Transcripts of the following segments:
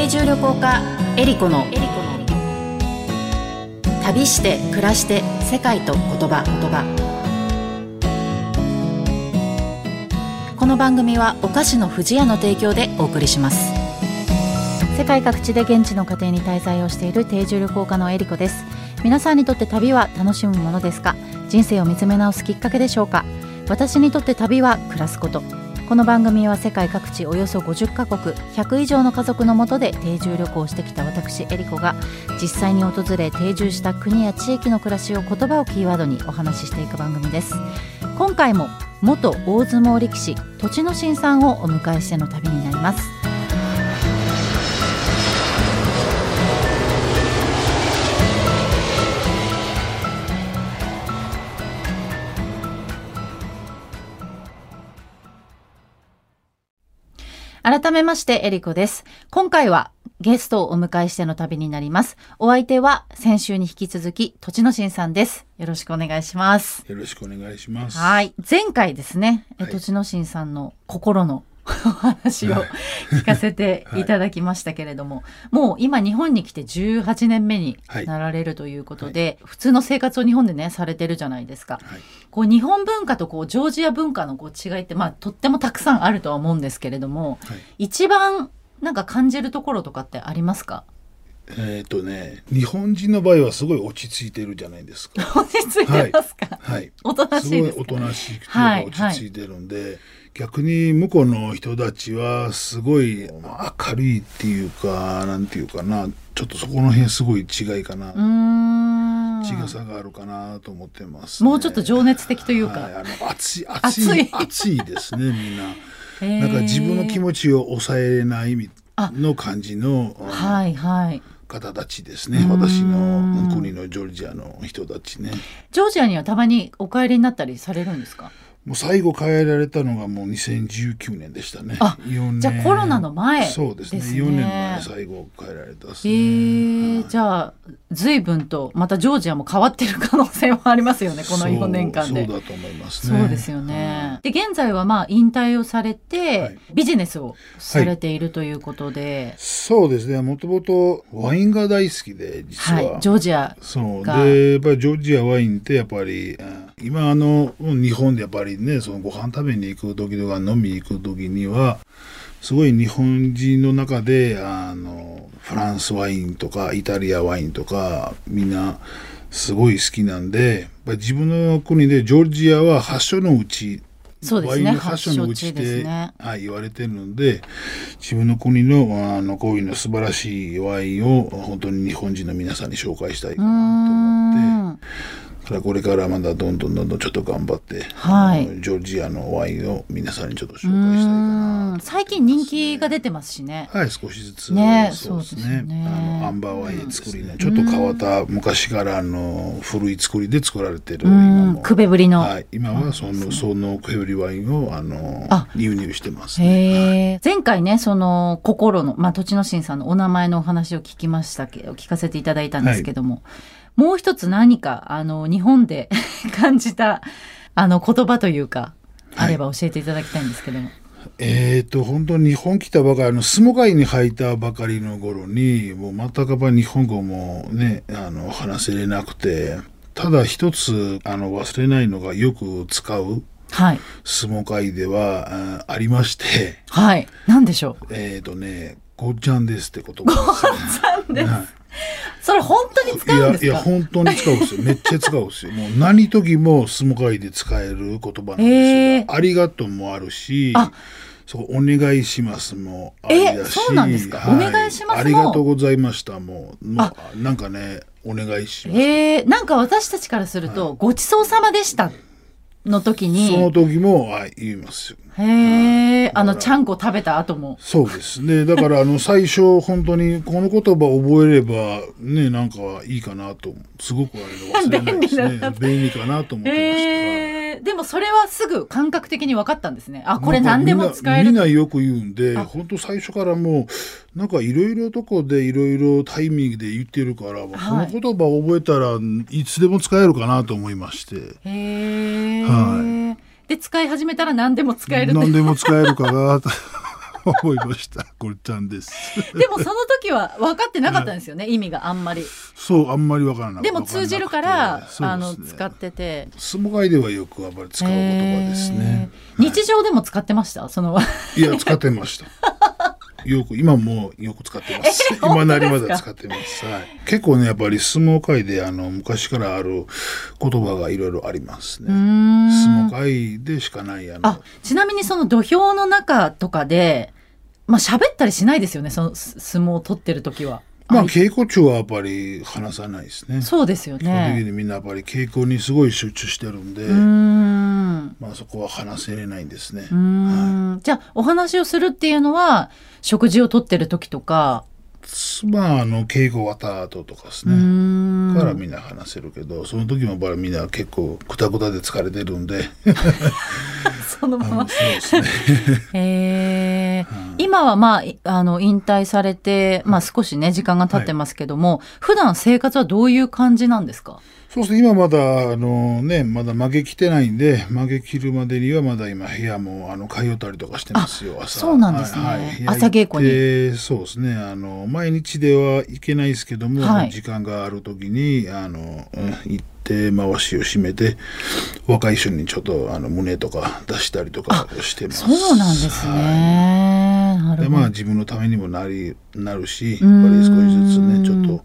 定住旅行家エリコの旅して暮らして世界と言葉言葉。この番組はお菓子の不二家の提供でお送りします。世界各地で現地の家庭に滞在をしている定住旅行家のエリコです。皆さんにとって旅は楽しむものですか？人生を見つめ直すきっかけでしょうか？私にとって旅は暮らすこと。この番組は世界各地およそ50カ国100以上の家族のもとで定住旅行してきた私エリコが実際に訪れ定住した国や地域の暮らしを言葉をキーワードにお話ししていく番組です。今回も元大相撲力士栃ノ心さんをお迎えしての旅になります。改めましてエリコです。今回はゲストをお迎えしての旅になります。お相手は先週に引き続き栃野新さんです。よろしくお願いします。よろしくお願いします。はい。前回ですね、はい。栃野新さんの心のお話を聞かせていただきましたけれども、もう今日本に来て18年目になられるということで、普通の生活を日本でねされてるじゃないですか。はいこう日本文化とこうジョージア文化のこう違いってまあとってもたくさんあるとは思うんですけれども、はい一番なんか感じるところとかってありますか？えっ、とね日本人の場合はすごい落ち着いてるじゃないですか 落ち着いてますか？はいおとなすごいおしいですか？となしくてはい落ち着いてるんで、逆に向こうの人たちはすごいまあ明るいっていうかなんていうかな。ちょっとそこの辺すごい違いかな。違さがあるかなと思ってます、ね、もうちょっと情熱的というか。はい、あの熱い熱い熱い。ですねみんな。なんか自分の気持ちを抑えれないみあ。の感じの、うんはいはい。方たちですね。私の国のジョルジアの人たちね。ジョージアにはたまにお帰りになったりされるんですか？もう最後帰られたのがもう2019年でしたね。あ4年。じゃあコロナの前そうですね。ですね。4年前最後帰られたですえね、ー、じゃあ随分とまたジョージアも変わってる可能性もありますよねこの4年間で。そうだと思いますね。そうですよね。で現在はまあ引退をされて、はい。ビジネスをされているということで、そうですね。もともとワインが大好きで実は。い、は、ジョージアそう。がでやっぱりジョージアワインってやっぱりうん今あの日本でやっぱりねそのご飯食べに行く時とか飲みに行く時にはすごい日本人の中であのフランスワインとかイタリアワインとかみんなすごい好きなんで自分の国でジョージアは発祥のうちそうですね。ワインの発祥のうち発祥地ですでね。はい、言われてるので自分の国のあのこういうの素晴らしいワインを本当に日本人の皆さんに紹介したいかなと思って。んだこれからまだどんどんどんどんちょっと頑張って、はい。ジョージアのワインを皆さんにちょっと紹介したういかーなん最近人気が出てますしね。はい少しずつ、ねそうですね。ね。あのアンバーワイン作りねちょっと変わった昔からあの古い作りで作られてるうんくべぶりの。はい、今はそのそのクエブリワインをあのあ。輸入してます、ね、へえ前回ねその心のまあ栃野新さんのお名前のお話を聞きましたけど聞かせていただいたんですけども、もう一つ何かあの日本で 感じたあの言葉というかあれば教えていただきたいんですけども、えー、と本当に日本来たばかりあの相撲界に入ったばかりの頃にもう全く日本語もねあの話せれなくてただ一つあの忘れないのがよく使うはい。相撲界ではあありまして。はい。何でしょう？えっ、とね「ごっちゃんです」って言葉です、ね。はいそれ本当に使うんですいやいやか本当に使うんですよ。めっちゃ使うんですよ。もう何時も相撲界で使える言葉なんですよ、へーありがとうもあるしあ。そうお願いしますもありだし。えそうなんですか？お願いしますも。ありがとうございましたもう。もあ。うなんかねお願いします。へえ。なんか私たちからすると、ごちそうさまでしたの時そのに時もあ言いますよへえあのちゃんこ食べた後も。そうですね。だからあの最初本当にこの言葉覚えればねなんかいいかなとすごくあれの忘れないですね。便利かなと思ってました、えー。でもそれはすぐ感覚的に分かったんですね。あこれ何でも使える。みんなよく言うんであ。本当最初からもうなんかいろいろとこでいろいろタイミングで言ってるから、はいこの言葉を覚えたらいつでも使えるかなと思いまして。へえ、はで使い始めたら何でも使える何でも使えるかなと思いました。ごっちゃんです。でもその時は分かってなかったんですよね、意味があんまり。そう、あんまりわからない。でも通じるから、あの使使ってて。相撲界ではよくあまり使う言葉ですね。へー日常でも使ってました？そのいや、使ってました。よく、今もよく使ってます。今なりまだ使ってます。はい。結構ね、やっぱり相撲界で、あの、昔からある言葉がいろいろありますね。相撲界でしかない、あの、あちなみにその土俵の中とかでまあ喋ったりしないですよねそのす相撲を取ってる時は。まあ、あ稽古中はやっぱり話さないですね。そうですよ基本的ね。にみんなやっぱり稽古にすごい集中してるんで、んまあそこは話せれないんですね。うーんじゃあお話をするっていうのは食事をとってる時とか、まあ、あの、稽古終わった後とかですね。んからみんな話せるけど、その時もやっぱりみんな結構くたくたで疲れてるんで、そのまま。そうですね。へー。今はまあいあの引退されて、まあ、少しね時間が経ってますけども、普段生活はどういう感じなんですか？そうですね、今まだ、あのね、まだ負けきてないんで、負け切るまでにはまだ今部屋も、あの、通ったりとかしてますよ、朝。そうなんですね。はいはい。朝稽古に。そうですね、あの、毎日では行けないですけども、はい。時間がある時に、あの、うん行って、回しを締めて、若い人にちょっと、あの、胸とか出したりとかしてます。そうなんですはいね。なるで。まあ自分のためにもなりなるしやっぱり少しずつねちょっと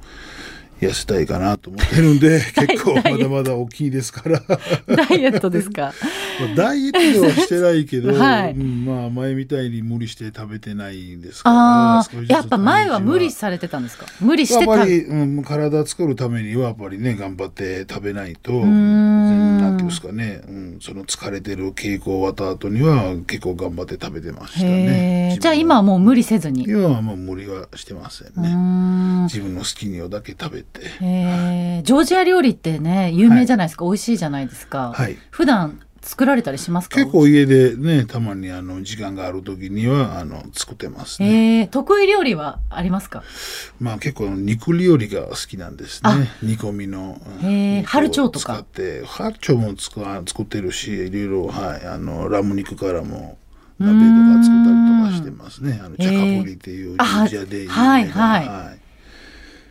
痩せたいかなと思ってるんで 結構まだまだ大きいですから ダイエットですか？まあダイエットではしてないけど、はいうんまあ前みたいに無理して食べてないんですからやっぱ前は無理されてたんですか？無理してた。やっぱり、うん、体作るためにはやっぱりね頑張って食べないとんなんていうんですかね、うん、その疲れてる稽古終わった後には結構頑張って食べてましたへねえ。じゃあ今はもう無理せずに。う今はもう無理はしてませんーね。ん。自分の好きにだけ食べて。へえ。ジョージア料理ってね有名じゃないですか。美味しいじゃないですか。はい。普段作られたりしますか？結構家でね、たまにあの時間がある時にはあの作ってますね。ええ得意料理はありますか？まあ結構肉料理が好きなんですあね。煮込みの。うんへー春蝶とか？使って、春蝶も使う作ってるし、いろいろはいあのラム肉からも。鍋とか作ったりとかしてますね。あの、チャカポリっていうジはいはいはい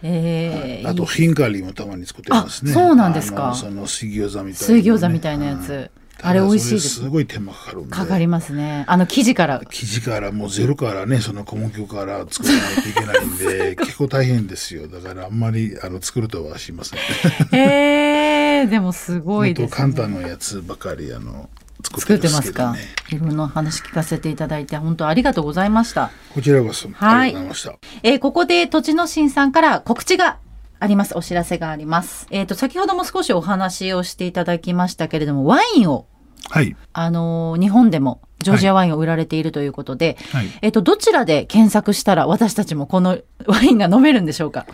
ええ。あと、ヒンカリもたまに作ってますね。あそうなんですかあのその水餃子みたいな、水餃子みたいなやつはいあれ美味しいですすごい手間かかるんで。かかりますね。あの生地から。生地からもうゼロからねその小麦粉から作らないといけないんで 結構大変ですよだからあんまりあの作るとはしませんへ え。でもすごいです、ね。簡単なやつばかりあの作作ってまますすか。いろんな話聞かせていただいて本当ありがとうございました。こちらこそ、はいありがとうございましたえーここで栃野新さんから告知があります。お知らせがあります。えっ、と、先ほども少しお話をしていただきましたけれども、ワインを、はいあのー日本でもジョージアワインを売られているということで、はいえっ、と、どちらで検索したら私たちもこのワインが飲めるんでしょうか？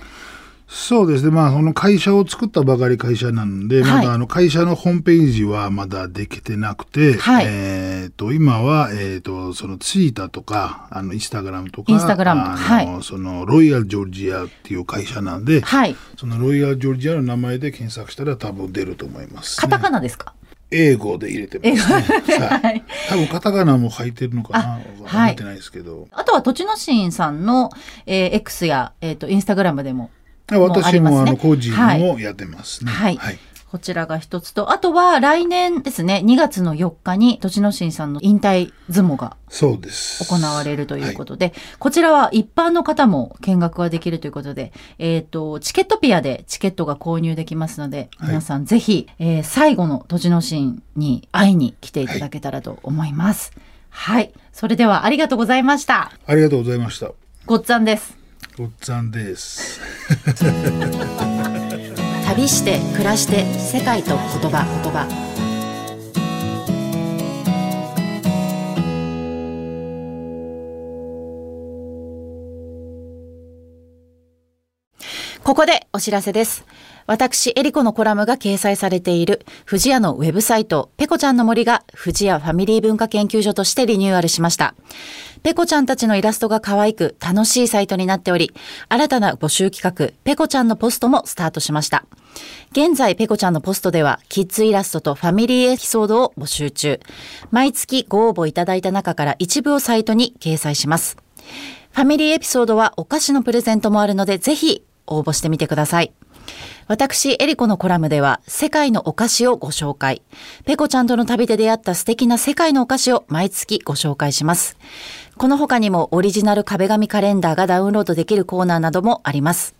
そうですね。まあその会社を作ったばかり会社なので、はい。まだあの会社のホームページはまだできてなくて、はい。えっ、と今はえっ、とそのツイッターとかあのインスタグラムとかインスタグラムはいそのロイヤルジョージアっていう会社なんで、はい。そのロイヤルジョージアの名前で検索したら多分出ると思います、カタカナですか、英語で入れてますね。はい。多分カタカナも入ってるのかな？はい。入ってないですけど。あとは、栃野新さんの、えー X や、えっ、と、インスタグラムでも、私もあの個人もやってますね。はいはい。こちらが一つと、あとは来年ですね、2月の4日に、栃野新さんの引退相撲がそうです。行われるということで、こちらは一般の方も見学ができるということで、えっ、と、チケットピアでチケットが購入できますので、はい皆さんぜひ、えー最後の栃野新に会いに来ていただけたらと思います。はい。それではありがとうございました。ありがとうございました。ごっつぁんです。おっつぁんです。旅して暮らして世界と言葉言葉ここでお知らせです。私、エリコのコラムが掲載されている、富士屋のウェブサイト、ペコちゃんの森が、富士屋ファミリー文化研究所としてリニューアルしました。ペコちゃんたちのイラストが可愛く、楽しいサイトになっており、新たな募集企画、ペコちゃんのポストもスタートしました。現在、ペコちゃんのポストでは、キッズイラストとファミリーエピソードを募集中。毎月ご応募いただいた中から一部をサイトに掲載します。ファミリーエピソードはお菓子のプレゼントもあるので、ぜひ応募してみてください。私、エリコのコラムでは、世界のお菓子をご紹介。ペコちゃんとの旅で出会った素敵な世界のお菓子を毎月ご紹介します。この他にもオリジナル壁紙カレンダーがダウンロードできるコーナーなどもあります。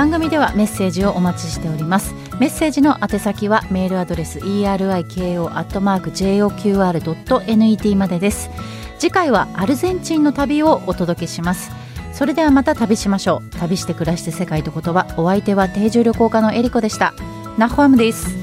番組ではメッセージをお待ちしております。メッセージの宛先はメールアドレス eriko.joqr.net までです。次回はアルゼンチンの旅をお届けします。それではまた旅しましょう。旅して暮らして世界と言葉。お相手は定住旅行家のエリコでした。ナホアムです。